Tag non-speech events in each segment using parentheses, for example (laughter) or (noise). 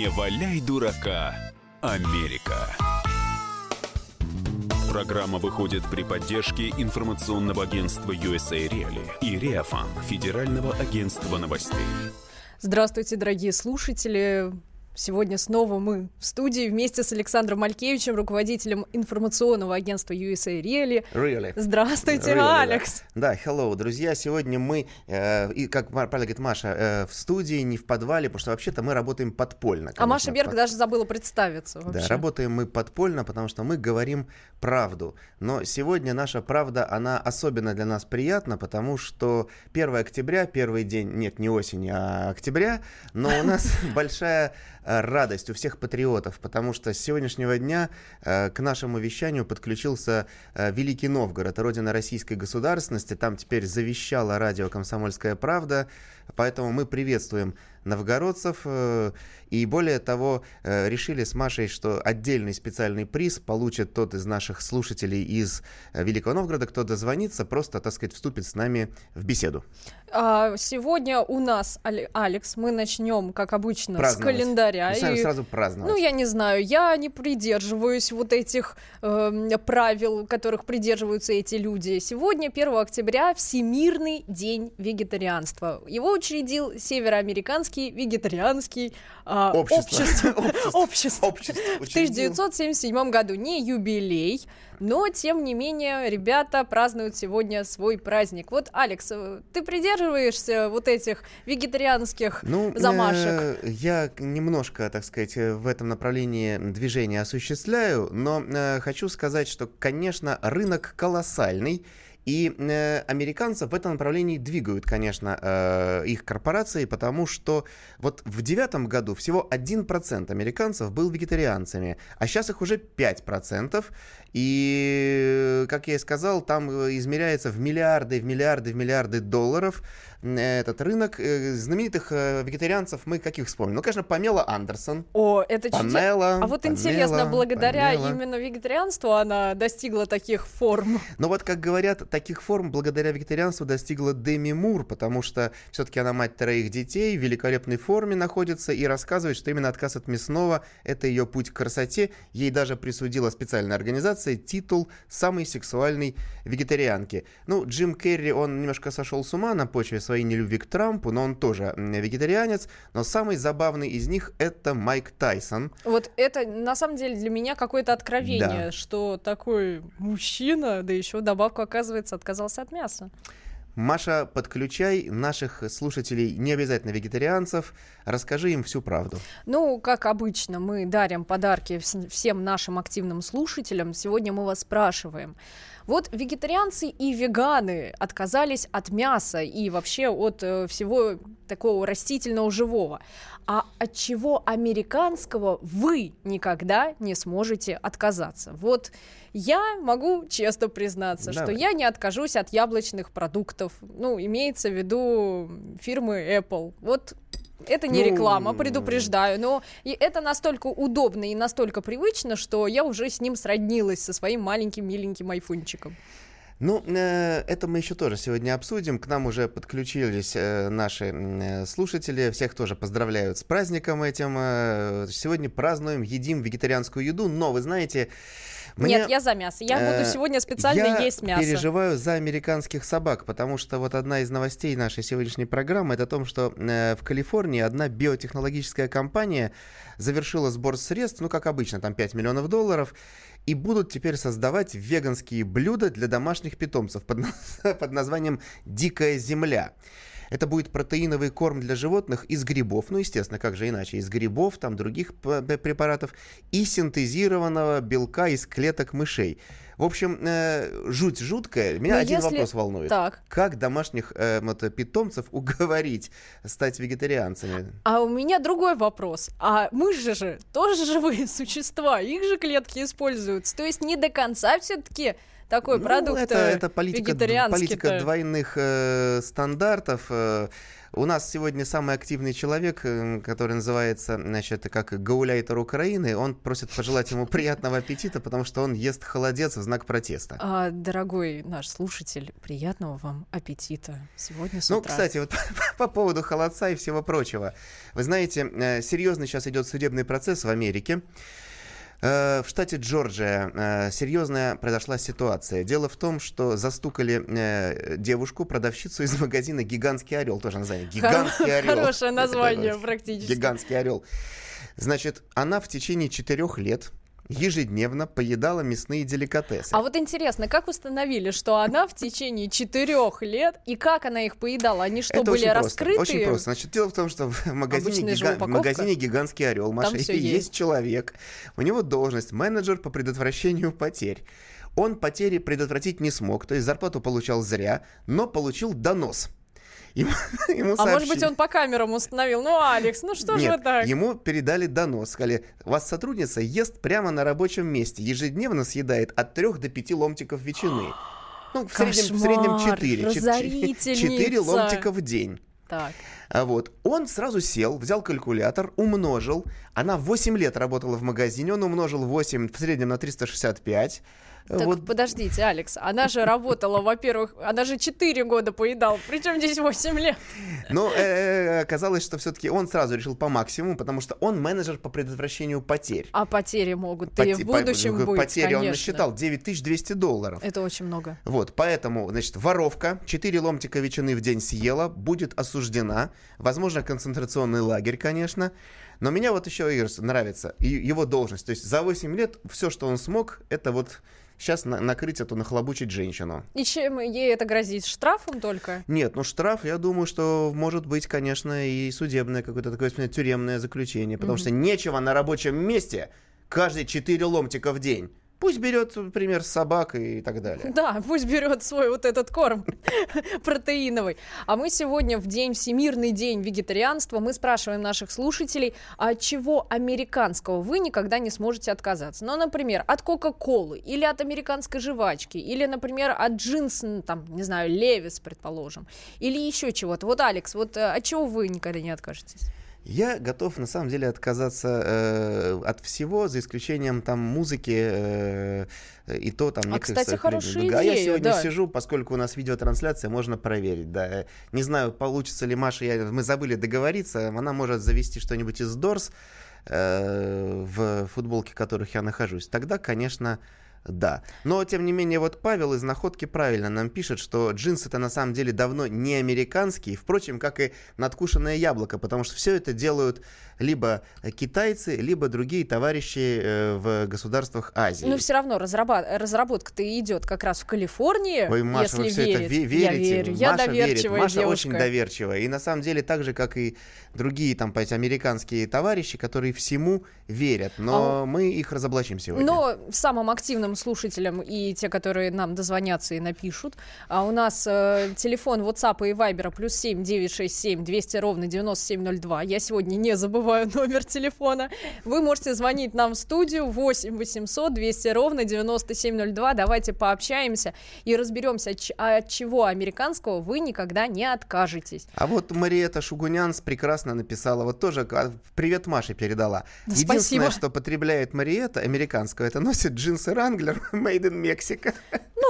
Не валяй дурака, Америка. Программа выходит при поддержке информационного агентства USA Reali и Реафан, Федерального агентства новостей. Здравствуйте, дорогие слушатели. Сегодня снова мы в студии вместе с Александром Малькевичем, руководителем информационного агентства USA Really. Really. Здравствуйте, Really, Алекс. Да, hello, друзья. Сегодня мы, э, и, как правильно говорит Маша, э, в студии, не в подвале, потому что вообще-то мы работаем подпольно. а конечно, Маша Берг под- даже забыла представиться. Да, вообще. работаем мы подпольно, потому что мы говорим правду. Но сегодня наша правда, она особенно для нас приятна, потому что 1 октября, первый день, нет, не осени, а октября, но у (laughs) нас большая радость у всех патриотов, потому что с сегодняшнего дня э, к нашему вещанию подключился э, Великий Новгород, родина российской государственности. Там теперь завещало радио «Комсомольская правда», поэтому мы приветствуем новгородцев. э, И более того, э, решили с Машей, что отдельный специальный приз получит тот из наших слушателей из э, Великого Новгорода, кто дозвонится, просто, так сказать, вступит с нами в беседу. А, сегодня у нас, Алекс, мы начнем, как обычно, с календаря. Сразу, и- сразу праздновать. Ну, я не знаю, я не придерживаюсь вот этих эм, правил, которых придерживаются эти люди. Сегодня, 1 октября, Всемирный день вегетарианства. Его учредил Североамериканский вегетарианский а, Общество. общество. (laughs) Общество. В учредил. 1977 году. Не юбилей, но, тем не менее, ребята празднуют сегодня свой праздник. Вот, Алекс, ты придерживаешься вот этих вегетарианских Ну, замашек? э, я немножко, так сказать, в этом направлении движения осуществляю, но э, хочу сказать, что, конечно, рынок колоссальный. И э, американцев в этом направлении двигают, конечно, э, их корпорации, потому что вот в девятом году всего 1% американцев был вегетарианцами, а сейчас их уже 5%. И, как я и сказал, там э, измеряется в миллиарды, в миллиарды, в миллиарды долларов этот рынок. Э, Знаменитых э, вегетарианцев мы каких вспомним? Ну, конечно, Памела Андерсон. О, это чуть- Памела, А вот Памела, интересно, благодаря Памела. именно вегетарианству она достигла таких форм. Но вот, как говорят, таких форм благодаря вегетарианству достигла Деми Мур, потому что все-таки она мать троих детей, в великолепной форме находится и рассказывает, что именно отказ от мясного – это ее путь к красоте. Ей даже присудила специальная организация титул самой сексуальной вегетарианки. Ну, Джим Керри, он немножко сошел с ума на почве своей нелюбви к Трампу, но он тоже вегетарианец. Но самый забавный из них – это Майк Тайсон. Вот это на самом деле для меня какое-то откровение, Да. что такой мужчина, да еще добавку, оказывается, отказался от мяса. Маша, подключай наших слушателей, не обязательно вегетарианцев, расскажи им всю правду. Ну, как обычно, мы дарим подарки вс- всем нашим активным слушателям. Сегодня мы вас спрашиваем. Вот вегетарианцы и веганы отказались от мяса и вообще от э, всего такого растительного живого. А от чего американского вы никогда не сможете отказаться? Вот я могу честно признаться, что Давай. я не откажусь от яблочных продуктов. Ну, имеется в виду фирмы Apple. Вот это не Ну, реклама, предупреждаю, но и это настолько удобно и настолько привычно, что я уже с ним сроднилась со своим маленьким миленьким айфончиком. Ну, э, это мы еще тоже сегодня обсудим. К нам уже подключились э, наши э, слушатели. Всех тоже поздравляют с праздником этим. Сегодня празднуем, едим вегетарианскую еду, но вы знаете... мне- Нет, я за мясо. Я Э, буду сегодня специально я есть мясо. переживаю за американских собак, потому что вот одна из новостей нашей сегодняшней программы это о том, что э, в Калифорнии одна биотехнологическая компания завершила сбор средств, ну как обычно, там 5 миллионов долларов, и будут теперь создавать веганские блюда для домашних питомцев под, (laughs) под названием «Дикая земля». Это будет протеиновый корм для животных из грибов, ну, естественно, как же иначе, из грибов, там, других препаратов, и синтезированного белка из клеток мышей. В общем, э, жуть жуткая. Меня Но один если- вопрос волнует. Так. Как домашних э, вот, питомцев уговорить стать вегетарианцами? А у меня другой вопрос. А мыши же тоже живые существа, их же клетки используются. То есть не до конца все-таки такой Ну, продукт это, э, это политика, политика двойных э, стандартов. э. У нас сегодня самый активный человек, э, который называется, значит, как гауляйтер Украины. Он просит пожелать ему приятного аппетита, потому что он ест холодец в знак протеста. А, дорогой наш слушатель, приятного вам аппетита сегодня с Ну, утра. кстати, вот (laughs) по поводу холодца и всего прочего. Вы знаете, серьезный сейчас идет судебный процесс в Америке. Э, В штате Джорджия э, серьезная произошла ситуация. Дело в том, что застукали э, девушку, продавщицу из (laughs) магазина «Гигантский орел». Тоже название. «Гигантский орел». Хорошее название практически. Гигантский орел. Значит, она в течение четырех лет ежедневно поедала мясные деликатесы. А вот интересно, как установили, что она в течение четырех лет и как она их поедала? Они что, Это были очень раскрыты? Просто, очень просто. Значит, дело в том, что в магазине, гига- в магазине «Гигантский орел» Маша, есть. есть. человек, у него должность менеджер по предотвращению потерь. Он потери предотвратить не смог, то есть зарплату получал зря, но получил донос. Ему, (laughs) ему А может быть, он по камерам установил? Ну, Алекс, ну что же Нет, вы так? ему передали донос. Сказали, вас сотрудница ест прямо на рабочем месте. Ежедневно съедает от 3 до 5 ломтиков ветчины. Ну, в среднем, в среднем Кошмар, 4. разорительница. 4 ломтика в день. Так. А вот он сразу сел, взял калькулятор, умножил. Она 8 лет работала в магазине, он умножил 8 в среднем на 365. Так вот подождите, Алекс, она же работала, во-первых, она же 4 года поедала, причем здесь 8 лет. Но э, оказалось, что все-таки он сразу решил по максимуму, потому что он менеджер по предотвращению потерь. А потери могут и в будущем по- быть, Потери он насчитал 9200 долларов. Это очень много. Вот, поэтому, значит, воровка 4 ломтика ветчины в день съела, будет осуждена. Возможно, концентрационный лагерь, конечно. Но меня вот еще Игорь, нравится и его должность. То есть за 8 лет все, что он смог, это вот сейчас накрыть эту, нахлобучить женщину. И чем ей это грозит? Штрафом только? Нет, ну штраф, я думаю, что может быть, конечно, и судебное какое-то такое сказать, тюремное заключение. Потому что нечего на рабочем месте каждые 4 ломтика в день. Пусть берет пример с собак и так далее. Да, пусть берет свой вот этот корм (laughs) протеиновый. А мы сегодня в день, Всемирный день вегетарианства, мы спрашиваем наших слушателей, а от чего американского вы никогда не сможете отказаться? Ну, например, от Кока-Колы, или от американской жвачки, или, например, от джинс, там, не знаю, Левис, предположим, или еще чего-то. Вот, Алекс, вот э, от чего вы никогда не откажетесь? Я готов на самом деле отказаться э, от всего, за исключением там музыки э, и то там А, кстати, хорошая любимых. А я идея, сегодня да. сижу, поскольку у нас видеотрансляция, можно проверить. Да. Не знаю, получится ли Маша, я, мы забыли договориться, она может завести что-нибудь из Дорс э, в футболке, в которых я нахожусь. Тогда, конечно, да. Но, тем не менее, вот Павел из Находки правильно нам пишет, что джинсы это на самом деле давно не американские, впрочем, как и надкушенное яблоко, потому что все это делают либо китайцы, либо другие товарищи э, в государствах Азии. Но все равно разраба- разработка-то идет как раз в Калифорнии, Ой, Маша, если вы все это верить. ве- Я верите. верю, я Маша верит. доверчивая Маша девушка. очень доверчивая. И на самом деле так же, как и другие там, понимаете, американские товарищи, которые всему верят. Но мы их разоблачим сегодня. Но самым активным слушателям и те, которые нам дозвонятся и напишут, а у нас э, телефон WhatsApp и Viber плюс 7 967 200 ровно 9702. Я сегодня не забываю (laughs) номер телефона. Вы можете звонить нам в студию 8 800 200 ровно 9702. Давайте пообщаемся и разберемся, от ч- от чего американского вы никогда не откажетесь. А вот Мариэта Шугунянс прекрасно написала, вот тоже а, привет Маше передала. Да, Единственное, спасибо. что потребляет Мариэта американского, это носит джинсы Wrangler Made in Mexico.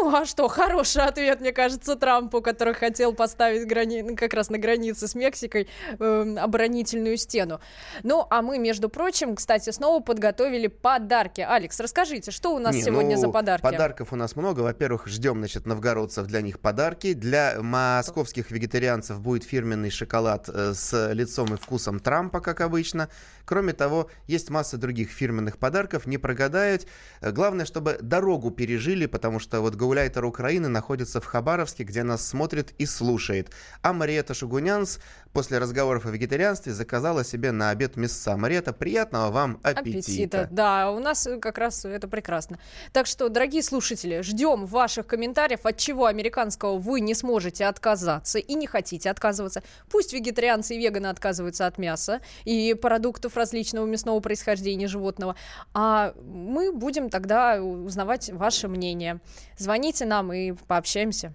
Ну, а что, хороший ответ, мне кажется, Трампу, который хотел поставить грани... ну, как раз на границе с Мексикой эм, оборонительную стену. Ну, а мы, между прочим, кстати, снова подготовили подарки. Алекс, расскажите, что у нас Не, сегодня ну, за подарки? Подарков у нас много. Во-первых, ждем, значит, новгородцев для них подарки. Для московских вегетарианцев будет фирменный шоколад э, с лицом и вкусом Трампа, как обычно. Кроме того, есть масса других фирменных подарков, не прогадают. Э, Главное, чтобы дорогу пережили, потому что вот гауляйтер Украины находится в Хабаровске, где нас смотрит и слушает. А Мариэта Шугунянс после разговоров о вегетарианстве заказала себе на обед мясца. Мариэта, приятного вам аппетита. Да, у нас э, как раз это прекрасно. Так что, дорогие слушатели, ждем ваших комментариев, от чего американского вы не сможете отказаться и не хотите отказываться. Пусть вегетарианцы и веганы отказываются от мяса и продуктов различного мясного происхождения животного, а мы будем тогда узнавать ваше мнение. Звоните нам и пообщаемся.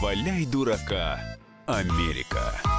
Валяй дурака, Америка.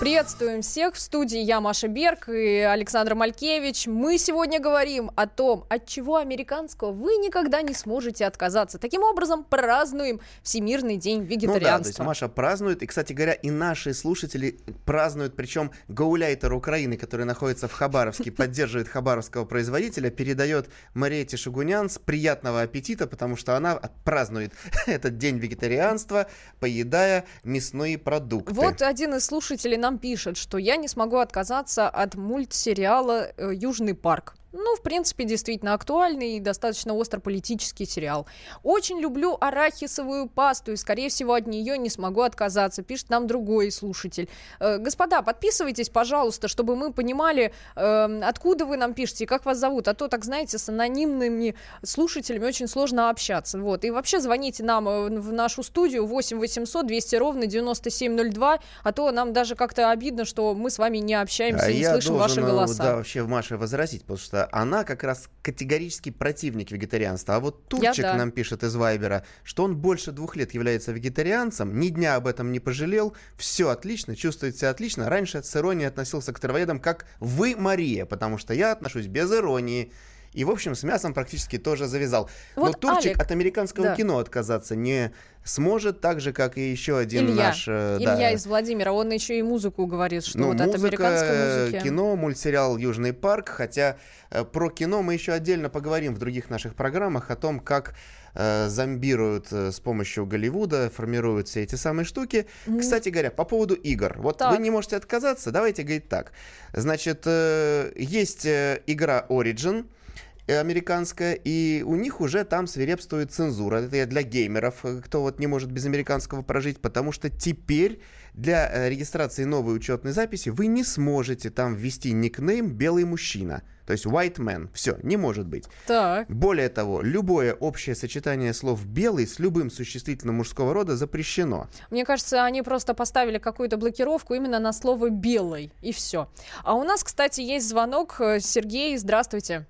Приветствуем всех в студии. Я Маша Берг и Александр Малькевич. Мы сегодня говорим о том, от чего американского вы никогда не сможете отказаться. Таким образом, празднуем Всемирный день вегетарианства. Ну да, то есть Маша празднует, и, кстати говоря, и наши слушатели празднуют, причем гауляйтер Украины, который находится в Хабаровске, (laughs) поддерживает хабаровского производителя, передает Мариете Шугунян с приятного аппетита, потому что она празднует (laughs) этот день вегетарианства, поедая мясные продукты. Вот один из слушателей нам пишет, что я не смогу отказаться от мультсериала э, «Южный парк». Ну, в принципе, действительно актуальный и достаточно остро политический сериал. Очень люблю арахисовую пасту и, скорее всего, от нее не смогу отказаться, пишет нам другой слушатель. Э, господа, подписывайтесь, пожалуйста, чтобы мы понимали, э, откуда вы нам пишете и как вас зовут. А то, так знаете, с анонимными слушателями очень сложно общаться. Вот. И вообще звоните нам э, в нашу студию 8 800 200 ровно 9702, а то нам даже как-то обидно, что мы с вами не общаемся, а не слышим ваши голоса. Да, вообще в Маше возразить, потому что она как раз категорический противник вегетарианства. А вот Турчик Я, да. нам пишет из Вайбера, что он больше двух лет является вегетарианцем, ни дня об этом не пожалел, все отлично, чувствует себя отлично. Раньше с иронией относился к травоедам как «вы, Мария», потому что я отношусь без иронии. И, в общем, с мясом практически тоже завязал. Вот Но Турчик Алик, от американского да. кино отказаться не сможет, так же, как и еще один Илья. наш... Э, Илья да. из Владимира, он еще и музыку говорит, что ну, вот музыка, от американской музыки... кино, мультсериал «Южный парк», хотя э, про кино мы еще отдельно поговорим в других наших программах о том, как э, зомбируют э, с помощью Голливуда, формируют все эти самые штуки. Mm. Кстати говоря, по поводу игр. Вот так. вы не можете отказаться, давайте говорить так. Значит, э, есть э, игра Origin, американская, и у них уже там свирепствует цензура. Это я для геймеров, э, кто вот не может без американского прожить, потому что теперь для э, регистрации новой учетной записи вы не сможете там ввести никнейм «белый мужчина». То есть white man. Все, не может быть. Так. Более того, любое общее сочетание слов белый с любым существительным мужского рода запрещено. Мне кажется, они просто поставили какую-то блокировку именно на слово белый. И все. А у нас, кстати, есть звонок. Э, Сергей, здравствуйте.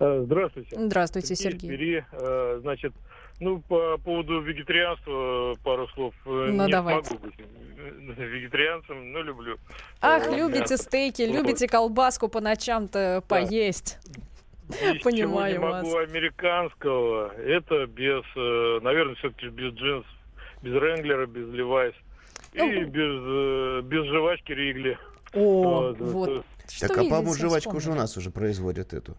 Э, здравствуйте. Здравствуйте, Сергей. Сергей. Э, значит, ну, по поводу вегетарианства пару слов. Э, ну, не давайте. могу быть вегетарианцем, но люблю. Ах, любите мясо. стейки, любите колбаску по ночам-то да. поесть. Из Понимаю чего не могу вас. американского, это без, наверное, все-таки без джинсов, без Ренглера, без Левайс ну, и без, без жвачки Ригли. О, вот. вот. Так, а, по-моему, жвачку уже у нас уже производят эту.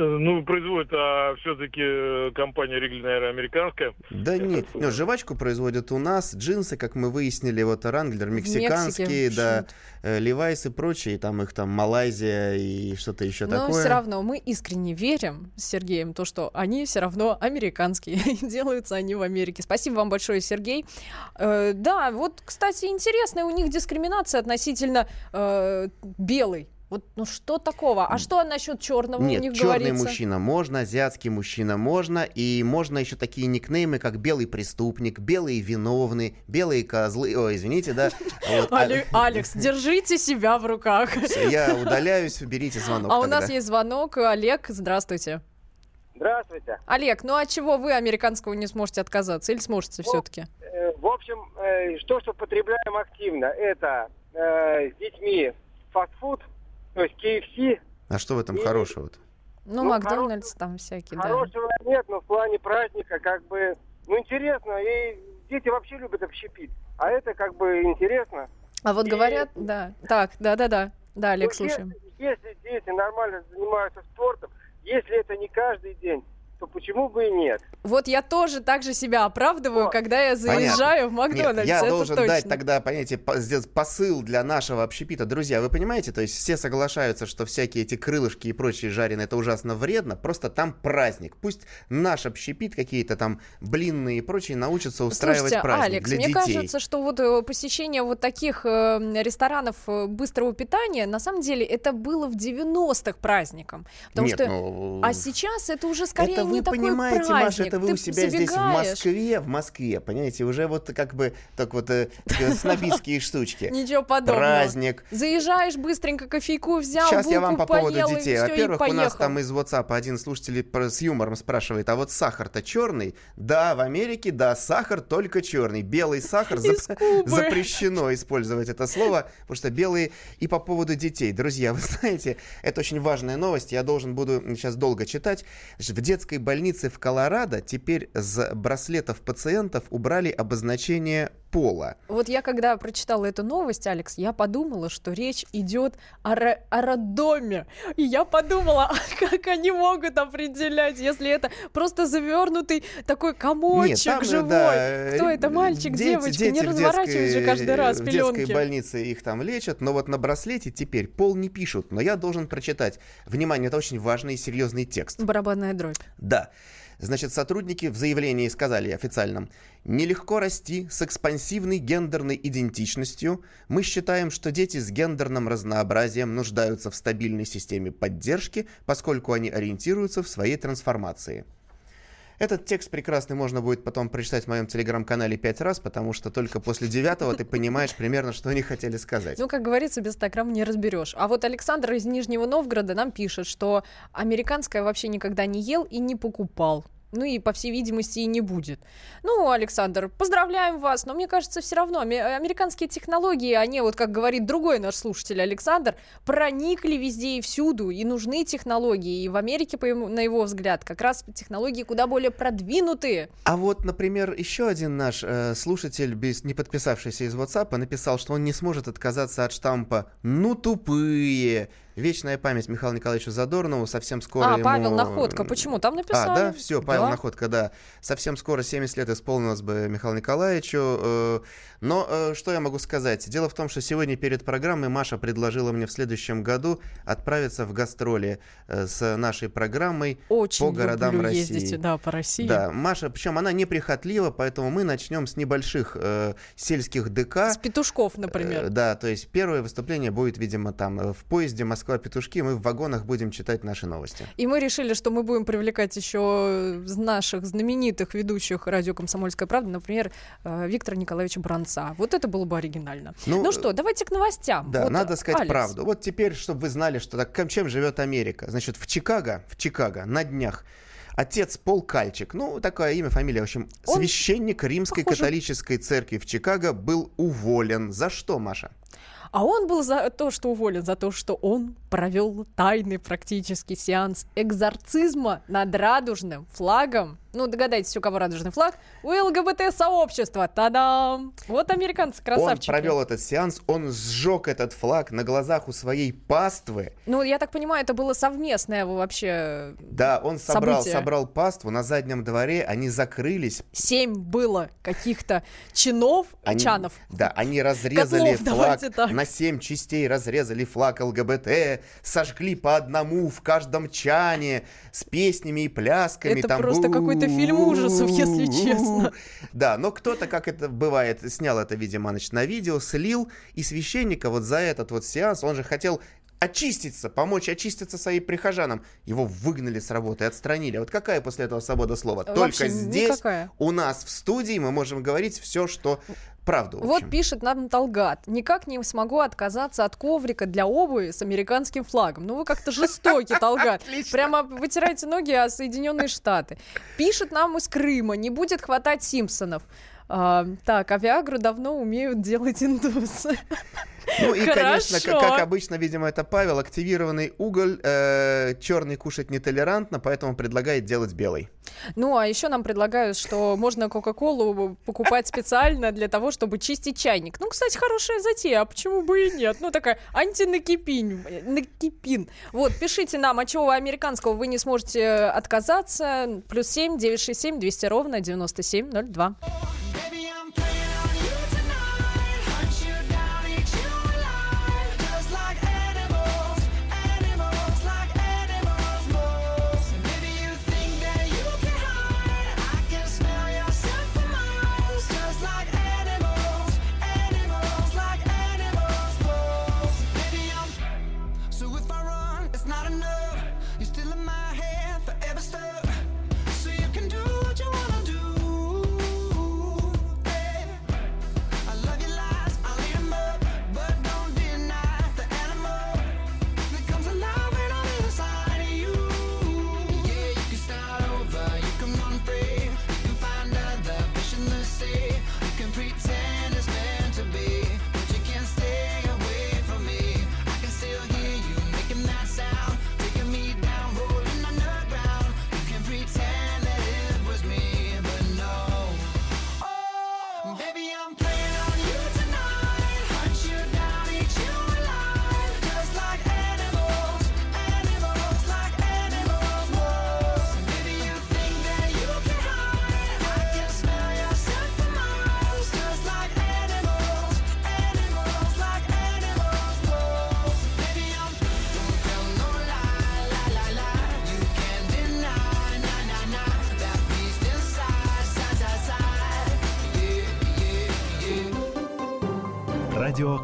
Э, ну, производит, а все-таки э, компания Ригли, наверное, американская. Да нет, ну, жвачку производят у нас, джинсы, как мы выяснили, вот Ранглер мексиканские, да, Левайс и прочие, там их там Малайзия и что-то еще Но такое. Но все равно мы искренне верим с Сергеем, то, что они все равно американские, (laughs) делаются они в Америке. Спасибо вам большое, Сергей. Э, да, вот, кстати, интересная у них дискриминация относительно э, белой вот, ну что такого? А что насчет черного Нет, у них черный говорится? мужчина можно, азиатский мужчина можно, и можно еще такие никнеймы, как белый преступник, белые виновный, белые козлы. Ой, извините, да. (laughs) А (laughs) Алекс, держите себя в руках. Я (laughs) удаляюсь, берите звонок. А у нас есть звонок. Олег, здравствуйте. Здравствуйте. Олег, ну от чего вы американского не сможете отказаться? Или сможете ну, все-таки? Э, в общем, э, то, что потребляем активно, это э, с детьми фастфуд, то есть KFC. А что в этом и... хорошего-то? Ну, ну Макдональдс там всякие, Хорошего да. нет, но в плане праздника как бы, ну, интересно. И дети вообще любят общепит. А это как бы интересно. А вот и... говорят, да. Так, да-да-да. Да, Олег, ну, слушаем. Если, если дети нормально занимаются спортом, если это не каждый день, то почему бы и нет? Вот я тоже так же себя оправдываю, О, когда я заезжаю понятно. в Макдональдс. Нет, я это должен точно. дать тогда, понимаете, посыл для нашего общепита. Друзья, вы понимаете, то есть все соглашаются, что всякие эти крылышки и прочие жареные это ужасно вредно, просто там праздник. Пусть наш общепит, какие-то там блинные и прочие научатся устраивать Слушайте, праздник Алекс, для мне детей. кажется, что вот э, посещение вот таких э, ресторанов э, быстрого питания, на самом деле, это было в 90-х праздником. Потому Нет, что... ну, А сейчас это уже скорее это не такой понимаете, праздник. Маша, это вы Ты у себя здесь в Москве, в Москве, понимаете, уже вот как бы так вот э, (laughs) снобистские штучки. Ничего подобного. Праздник. Заезжаешь быстренько, кофейку взял, Сейчас я вам по поводу детей. Во-первых, у нас там из WhatsApp один слушатель с юмором спрашивает, а вот сахар-то черный? Да, в Америке, да, сахар только черный. Белый сахар зап- запрещено использовать это слово, потому что белые и по поводу детей. Друзья, вы знаете, это очень важная новость, я должен буду сейчас долго читать. Значит, в детской больнице в Колорадо теперь с браслетов пациентов убрали обозначение пола. Вот я когда прочитала эту новость, Алекс, я подумала, что речь идет о, ро- о роддоме. И я подумала, (laughs) а как они могут определять, если это просто завернутый такой комочек Нет, там, живой. Да, Кто это, мальчик, дети, девочка? Дети Не разворачивай же каждый раз в пеленки. детской больнице их там лечат, но вот на браслете теперь пол не пишут. Но я должен прочитать. Внимание, это очень важный и серьезный текст. Барабанная дробь. Да. Значит, сотрудники в заявлении сказали официальном, нелегко расти с экспансивной гендерной идентичностью. Мы считаем, что дети с гендерным разнообразием нуждаются в стабильной системе поддержки, поскольку они ориентируются в своей трансформации. Этот текст прекрасный можно будет потом прочитать в моем телеграм-канале пять раз, потому что только после девятого ты понимаешь примерно, что они хотели сказать. Ну, как говорится, без 100 грамм не разберешь. А вот Александр из Нижнего Новгорода нам пишет, что американское вообще никогда не ел и не покупал. Ну и, по всей видимости, и не будет. Ну, Александр, поздравляем вас, но мне кажется, все равно американские технологии, они, вот как говорит другой наш слушатель Александр, проникли везде и всюду, и нужны технологии. И в Америке, по ему, на его взгляд, как раз технологии куда более продвинутые. А вот, например, еще один наш э, слушатель, без, не подписавшийся из WhatsApp, написал, что он не сможет отказаться от штампа «ну тупые», Вечная память Михаилу Николаевичу Задорнову. Совсем скоро А, ему... Павел Находка. Почему? Там написали. А, да, все, Павел да? Находка, да. Совсем скоро 70 лет исполнилось бы Михаилу Николаевичу. Э, но э, что я могу сказать? Дело в том, что сегодня перед программой Маша предложила мне в следующем году отправиться в гастроли э, с нашей программой Очень по городам люблю России. ездить, да, по России. Да, Маша, причем она неприхотлива, поэтому мы начнем с небольших э, сельских ДК. С петушков, например. Э, да, то есть первое выступление будет, видимо, там в поезде Москва-Петушки. Мы в вагонах будем читать наши новости. И мы решили, что мы будем привлекать еще наших знаменитых ведущих радио «Комсомольская правда», например, э, Виктора Николаевича Бранца. Вот это было бы оригинально. Ну, ну что, давайте к новостям. Да, вот, надо сказать Алекс. правду. Вот теперь, чтобы вы знали, что так, чем живет Америка. Значит, в Чикаго, в Чикаго на днях Отец Пол Кальчик, ну, такое имя, фамилия, в общем, Он священник Римской похоже- католической церкви в Чикаго был уволен. За что, Маша? А он был за то, что уволен, за то, что он провел тайный практически сеанс экзорцизма над радужным флагом. Ну, догадайтесь, у кого радужный флаг? У ЛГБТ-сообщества. Та-дам! Вот американцы красавчики. Он провел этот сеанс, он сжег этот флаг на глазах у своей паствы. Ну, я так понимаю, это было совместное вообще... Да, он собрал, Событие. собрал паству на заднем дворе, они закрылись. Семь было каких-то чинов, Они, чанов. Да, они разрезали Котлов, флаг на семь частей, разрезали флаг ЛГБТ, сожгли по одному в каждом чане с песнями и плясками. Это там просто какой-то фильм ужасов, если честно. Да, но кто-то, как это бывает, снял это, видимо, значит, на видео, слил, и священника вот за этот вот сеанс, он же хотел очиститься, помочь очиститься своим прихожанам. Его выгнали с работы, отстранили. Вот какая после этого свобода слова? Только Вообще здесь, никакая. у нас в студии, мы можем говорить все, что правду. Вот пишет нам Талгат. Никак не смогу отказаться от коврика для обуви с американским флагом. Ну вы как-то жестокий, (laughs) Талгат. Прямо вытираете ноги о Соединенные Штаты. Пишет нам из Крыма. Не будет хватать Симпсонов. А, так, а Виагру давно умеют делать индусы. Ну и, конечно, как, как обычно, видимо, это Павел, активированный уголь, э, черный кушать нетолерантно, поэтому предлагает делать белый. Ну, а еще нам предлагают, что можно Кока-Колу покупать специально для того, чтобы чистить чайник. Ну, кстати, хорошая затея, а почему бы и нет? Ну, такая антинакипин. Накипин. Вот, пишите нам, а чего вы американского вы не сможете отказаться. Плюс семь, девять, шесть, семь, двести ровно девяносто семь, ноль, два. Радио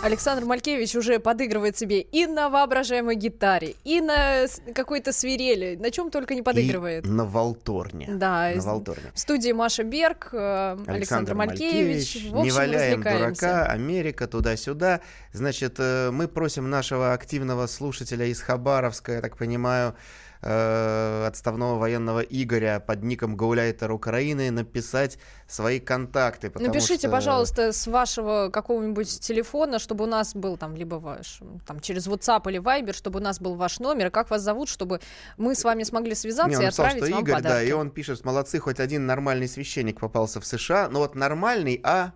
Александр Малькевич уже подыгрывает себе и на воображаемой гитаре, и на какой-то свирели, на чем только не подыгрывает. И на волторне. Да, на волторне. В студии Маша Берг, э, Александр, Александр Малькевич. Малькевич. В общем, не валяем дурака, Америка туда-сюда. Значит, э, мы просим нашего активного слушателя из Хабаровска, я так понимаю, э, отставного военного Игоря под ником Гауляйтер Украины написать свои контакты. Напишите, что... пожалуйста, с вашего какого-нибудь телефона, чтобы у нас был там либо ваш, там через WhatsApp или Viber, чтобы у нас был ваш номер, как вас зовут, чтобы мы с вами смогли связаться Не, он и отправить написал, что вам Игорь, подарки. да, и он пишет, молодцы, хоть один нормальный священник попался в США, но вот нормальный, а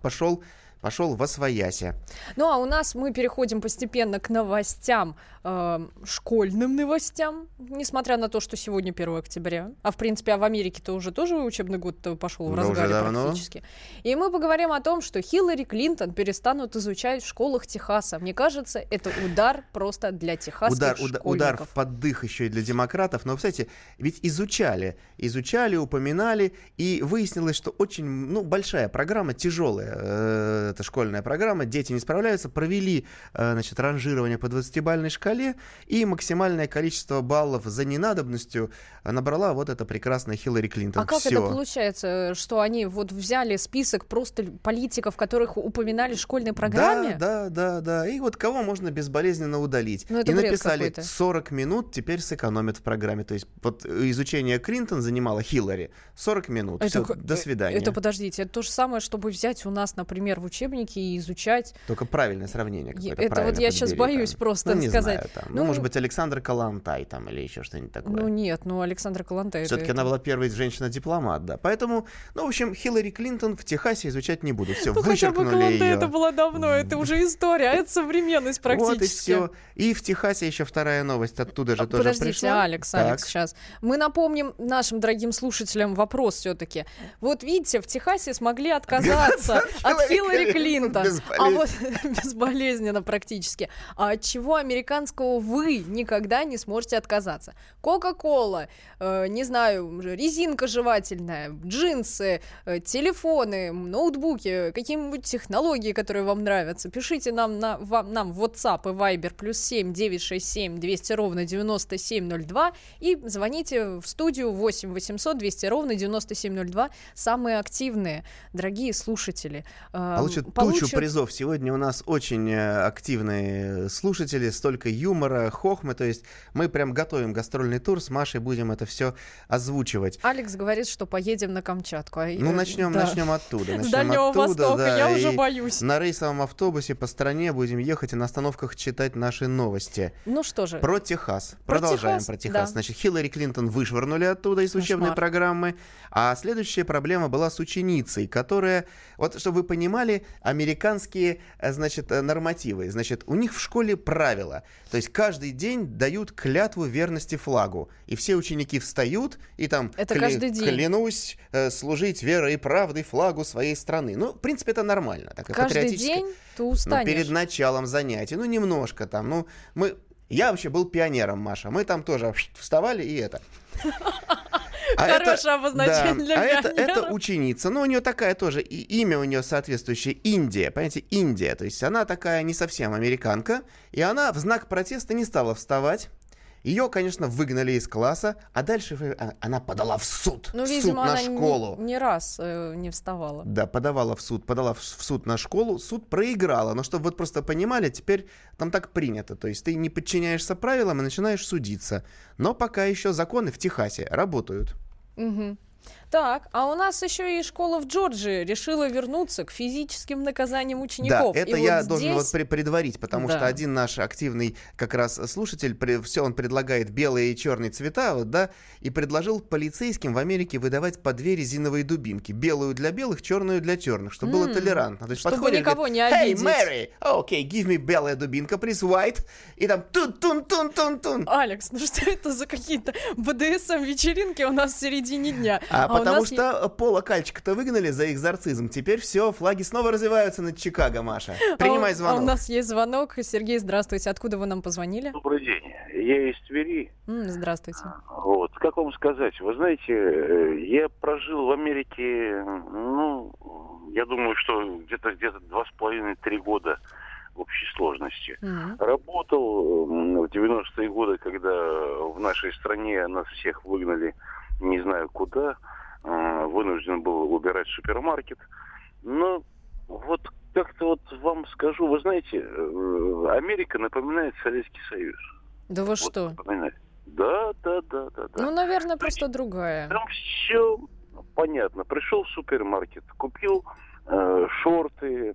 пошел пошел во своясе. Ну а у нас мы переходим постепенно к новостям, э, школьным новостям, несмотря на то, что сегодня 1 октября. А в принципе, а в Америке-то уже тоже учебный год пошел в разгаре практически. И мы поговорим о том, что Хиллари Клинтон перестанут изучать в школах Техаса. Мне кажется, это удар просто для техасских удар, школьников. Удар в поддых еще и для демократов. Но, кстати, ведь изучали, изучали, упоминали, и выяснилось, что очень ну, большая программа, тяжелая э, это школьная программа, дети не справляются, провели э, значит, ранжирование по 20-бальной шкале, и максимальное количество баллов за ненадобностью набрала вот эта прекрасная Хиллари Клинтон. А как Всё. это получается, что они вот взяли список просто политиков, которых упоминали в школьной программе? Да, да, да, да. И вот кого можно безболезненно удалить. Ну, и написали 40 минут, теперь сэкономят в программе. То есть вот изучение Клинтон занимало Хиллари 40 минут. Это, Всё, до свидания. Это подождите, это то же самое, чтобы взять у нас, например, в учебнике и изучать. Только правильное сравнение. Это вот я сейчас боюсь там. просто ну, сказать. Знаю, там. Ну, ну, может быть, Александр Калантай там или еще что-нибудь такое. Ну нет, ну Александр Калантай. Все-таки это... она была первой женщина-дипломат, да. Поэтому, ну, в общем, Хиллари Клинтон в Техасе изучать не буду. Все, ну, вычеркнули хотя бы Калантай ее. это было давно, это уже история, а это современность практически. Вот и все. И в Техасе еще вторая новость оттуда же а, тоже подождите, пришла. Алекс. Алекс, сейчас. Мы напомним нашим дорогим слушателям вопрос все-таки. Вот видите, в Техасе смогли отказаться от Хиллари Клинтон. А вот безболезненно практически. А от чего американского вы никогда не сможете отказаться? Кока-кола, э, не знаю, резинка жевательная, джинсы, э, телефоны, ноутбуки, какие-нибудь технологии, которые вам нравятся. Пишите нам на вам, нам в WhatsApp и Viber плюс 7 967 200 ровно 9702 и звоните в студию 8 800 200 ровно 9702. Самые активные, дорогие слушатели. Э, получат, получат тучу призов. Сегодня у нас очень э, активные слушатели, столько юмора, хохмы. То есть мы прям готовим гастрольный тур с Машей, будем это все озвучивать. Алекс говорит, что поедем на Камчатку. А ну, начнем, да. начнем оттуда. Начнем с Дальнего оттуда, Востока, да, я уже боюсь. На рейсовом автобусе по стране будем ехать и на остановках читать наши новости. Ну что же. Про Техас. Про Продолжаем Техас, про Техас. Да. Значит, Хиллари Клинтон вышвырнули оттуда из учебной Кошмар. программы. А следующая проблема была с ученицей, которая, вот чтобы вы понимали, американские, э, значит, э, нормативы. Значит, у них в школе правила. То есть каждый день дают клятву верности флагу. И все ученики встают и там это кля- каждый день. клянусь э, служить верой и правдой флагу своей страны. Ну, в принципе, это нормально. Так, каждый день ты устанешь. Ну, перед началом занятий. Ну, немножко там. Ну, мы... Я вообще был пионером, Маша. Мы там тоже вставали и это. (laughs) А Хорошее это, обозначение да, для а это, это ученица, ну, у нее такая тоже, и имя у нее соответствующее, Индия, понимаете, Индия, то есть она такая не совсем американка, и она в знак протеста не стала вставать, ее, конечно, выгнали из класса, а дальше а, она подала в суд. Ну, видимо, суд на она школу. Не, не раз э, не вставала. Да, подавала в суд, подала в, в суд на школу, суд проиграла. Но чтобы вот просто понимали, теперь там так принято. То есть ты не подчиняешься правилам и начинаешь судиться. Но пока еще законы в Техасе работают. Угу. Так, а у нас еще и школа в Джорджии решила вернуться к физическим наказаниям учеников. Да, это и я вот должен здесь... вот предварить, потому да. что один наш активный как раз слушатель, все он предлагает белые и черные цвета, вот, да, и предложил полицейским в Америке выдавать по две резиновые дубинки. Белую для белых, черную для черных, чтобы mm. было толерантно. То есть чтобы подходит, никого не обидеть. Hey, Mary! Окей, okay, give me белая дубинка, please, white. И там тун-тун-тун-тун-тун. Алекс, ну что это за какие-то БДСМ-вечеринки у нас в середине дня? А, а потому что есть... Пола Кальчика-то выгнали за экзорцизм. Теперь все, флаги снова развиваются над Чикаго, Маша. (laughs) Принимай звонок. А, а у нас есть звонок. Сергей, здравствуйте. Откуда вы нам позвонили? Добрый день. Я из Твери. Здравствуйте. Вот. Как вам сказать? Вы знаете, э, я прожил в Америке, ну, я думаю, что где-то где-то два с половиной-три года в общей сложности. Mm-hmm. Работал в 90-е годы, когда в нашей стране нас всех выгнали не знаю куда, а, вынужден был убирать супермаркет. Но вот как-то вот вам скажу, вы знаете, э, Америка напоминает Советский Союз. Да вы вот что? Напоминает. Да, да, да, да, да. Ну, наверное, просто другая. Там все понятно. Пришел в супермаркет, купил э, шорты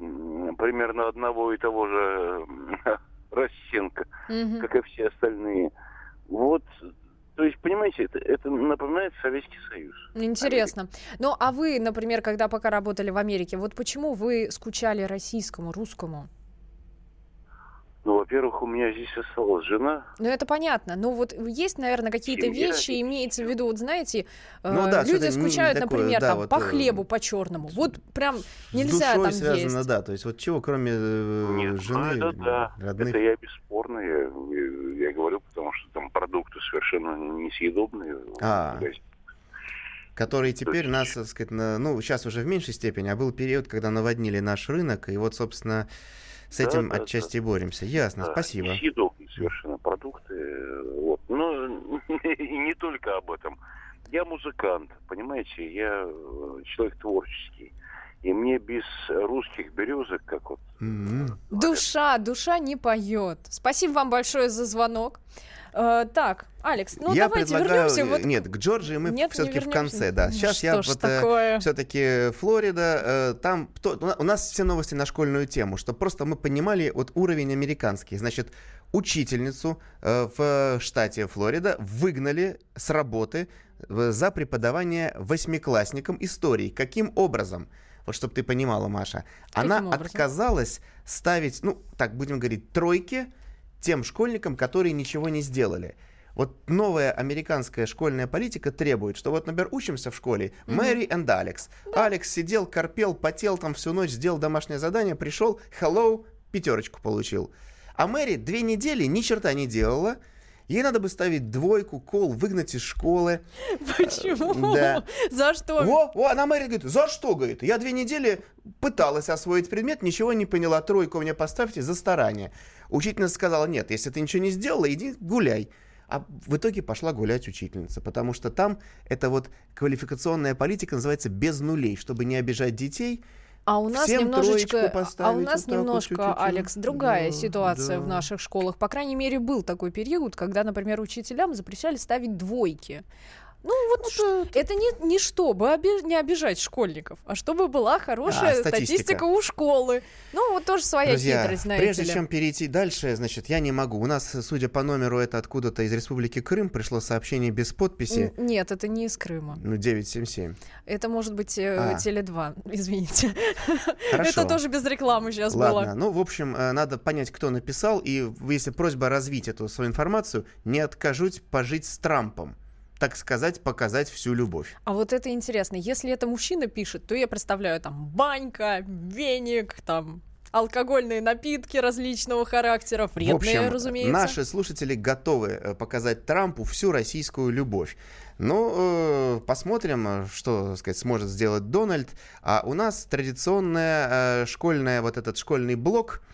примерно одного и того же э, (laughs) расценка, угу. как и все остальные. Вот то есть, понимаете, это, это напоминает Советский Союз. Интересно. Америка. Ну, а вы, например, когда пока работали в Америке, вот почему вы скучали российскому, русскому? Ну, во-первых, у меня здесь осталась жена. Ну, это понятно. Но вот есть, наверное, какие-то вещи, имеется в виду, вот знаете, ну, да, люди скучают, такое, например, да, там, вот, по э, хлебу, по черному. Вот прям нельзя там связано, есть. да. То есть вот чего, кроме э, Нет, жены, ну, это, да. родных? Это я бесспорно, я, я говорю, потому что там продукты совершенно несъедобные. А. которые теперь нас, так сказать, на, ну, сейчас уже в меньшей степени, а был период, когда наводнили наш рынок, и вот, собственно, с этим да, отчасти да. боремся. Ясно, да. спасибо. Съедобные совершенно продукты. Вот. Но (laughs) не только об этом. Я музыкант, понимаете, я э, человек творческий. И мне без русских березок, как вот... Mm-hmm. Душа, душа не поет. Спасибо вам большое за звонок. Э, так, Алекс, ну я давайте предлагаю... вернемся. Вот... Нет, к Джорджии мы Нет, все-таки в конце, да. Сейчас Что я вот э, все-таки Флорида, э, там то, у нас все новости на школьную тему, чтобы просто мы понимали вот уровень американский. Значит, учительницу э, в штате Флорида выгнали с работы за преподавание восьмиклассникам истории. Каким образом? Вот чтобы ты понимала, Маша. Она отказалась ставить, ну, так будем говорить, тройки тем школьникам, которые ничего не сделали. Вот новая американская школьная политика требует, что вот, например, учимся в школе, Мэри и Алекс. Алекс сидел, корпел, потел там всю ночь, сделал домашнее задание, пришел, hello, пятерочку получил. А Мэри две недели ни черта не делала, Ей надо бы ставить двойку, кол, выгнать из школы. Почему? Да. За что? Во, во, она Мэри говорит, за что, говорит? Я две недели пыталась освоить предмет, ничего не поняла, тройку мне поставьте за старание. Учительница сказала, нет, если ты ничего не сделала, иди гуляй. А в итоге пошла гулять учительница, потому что там эта вот квалификационная политика называется без нулей, чтобы не обижать детей, а у нас Всем немножечко, а у нас вот немножко, вот, Алекс, другая да, ситуация да. в наших школах. По крайней мере, был такой период, когда, например, учителям запрещали ставить двойки. Ну, вот ну, это, это не, не чтобы оби- не обижать школьников, а чтобы была хорошая а, статистика. статистика у школы. Ну, вот тоже своя Друзья, хитрость, знаете прежде ли. чем перейти дальше, значит, я не могу. У нас, судя по номеру, это откуда-то из Республики Крым пришло сообщение без подписи. Н- нет, это не из Крыма. Ну, 977. Это может быть э, а. Теле2, (laughs) извините. Хорошо. Это тоже без рекламы сейчас Ладно. было. Ну, в общем, э, надо понять, кто написал, и если просьба развить эту свою информацию, не откажусь пожить с Трампом так сказать, показать всю любовь. А вот это интересно. Если это мужчина пишет, то я представляю там банька, веник, там алкогольные напитки различного характера, вредные, в общем, разумеется. Наши слушатели готовы э, показать Трампу всю российскую любовь. Ну, э, посмотрим, что, так сказать, сможет сделать Дональд. А у нас традиционная э, школьная, вот этот школьный блок –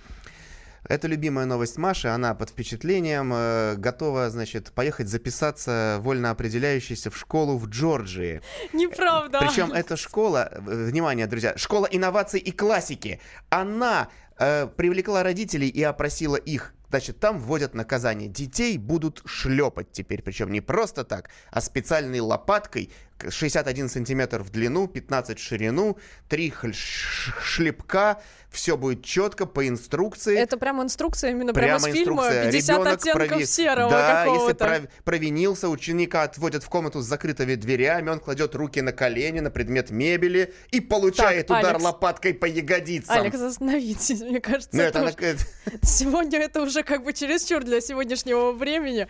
это любимая новость Маши, она под впечатлением э, готова, значит, поехать записаться вольно определяющейся в школу в Джорджии. Неправда. Причем эта школа, э, внимание, друзья, школа инноваций и классики, она э, привлекла родителей и опросила их Значит, там вводят наказание. Детей будут шлепать теперь, причем не просто так, а специальной лопаткой 61 сантиметр в длину, 15 в ширину, 3 шлепка, все будет четко по инструкции. Это прямо инструкция именно прямо, прямо из фильма 50 Ребенок оттенков прови... серого Да, если пров... провинился, ученика отводят в комнату с закрытыми дверями, он кладет руки на колени, на предмет мебели и получает так, удар Алекс... лопаткой по ягодицам. Алекс, остановитесь, (laughs) мне кажется, ну, это, это... (laughs) сегодня это уже как бы чересчур для сегодняшнего времени.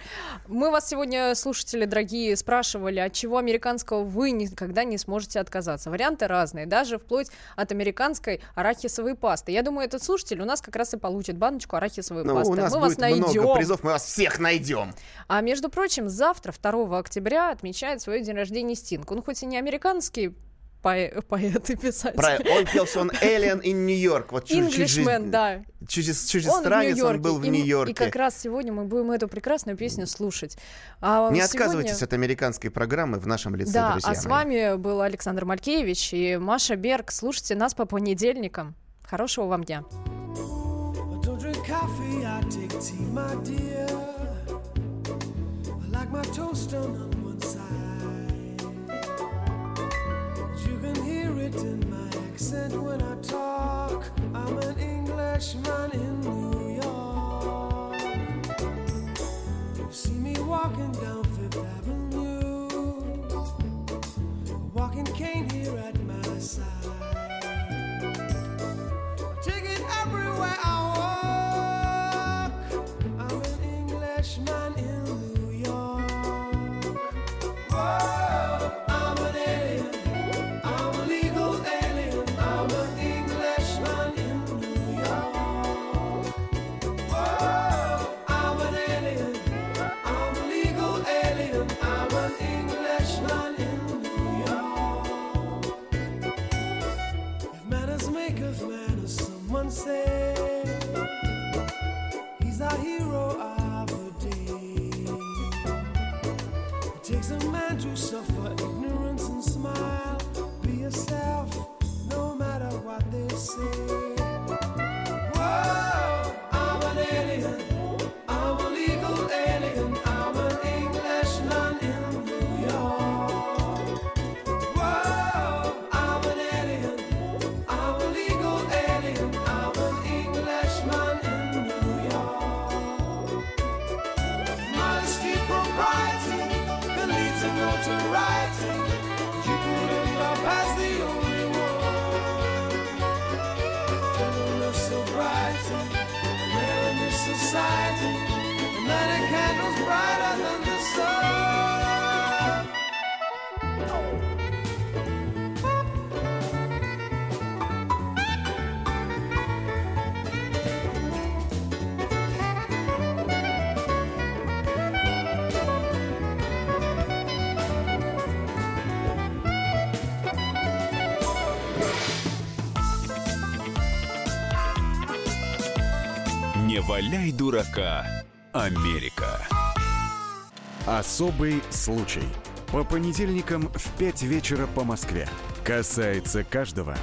Мы вас сегодня, слушатели дорогие, спрашивали, от чего американского вы никогда не сможете отказаться. Варианты разные, даже вплоть от американской арахисовой пасты. Я думаю, этот слушатель у нас как раз и получит баночку арахисовой ну, пасты. У нас мы будет вас найдем. много призов, мы вас всех найдем. А между прочим, завтра, 2 октября, отмечает свой день рождения Стинг. Он хоть и не американский поэт, (laughs) поэт и писатель. Правильно, он пел, что он (laughs) Alien in New York. Вот Englishman, да. Чужестранец, он, он был в Нью-Йорке. И, как раз сегодня мы будем эту прекрасную песню слушать. А Не сегодня... отказывайтесь от американской программы в нашем лице, да, друзья а с вами был Александр Малькевич и Маша Берг. Слушайте нас по понедельникам. Хорошего вам дня. my toast on my accent when I talk. I'm an Englishman in New валяй дурака, Америка. Особый случай. По понедельникам в 5 вечера по Москве. Касается каждого.